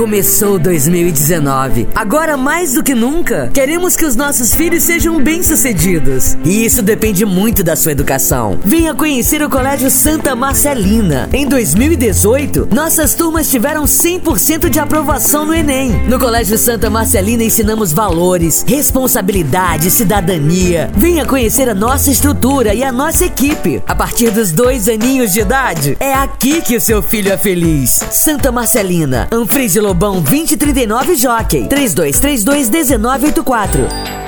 começou 2019. Agora, mais do que nunca, queremos que os nossos filhos sejam bem-sucedidos. E isso depende muito da sua educação. Venha conhecer o Colégio Santa Marcelina. Em 2018, nossas turmas tiveram 100% de aprovação no Enem. No Colégio Santa Marcelina ensinamos valores, responsabilidade, cidadania. Venha conhecer a nossa estrutura e a nossa equipe. A partir dos dois aninhos de idade, é aqui que o seu filho é feliz. Santa Marcelina, Anfrise Lobão 2039 Jockey, 3232 1984.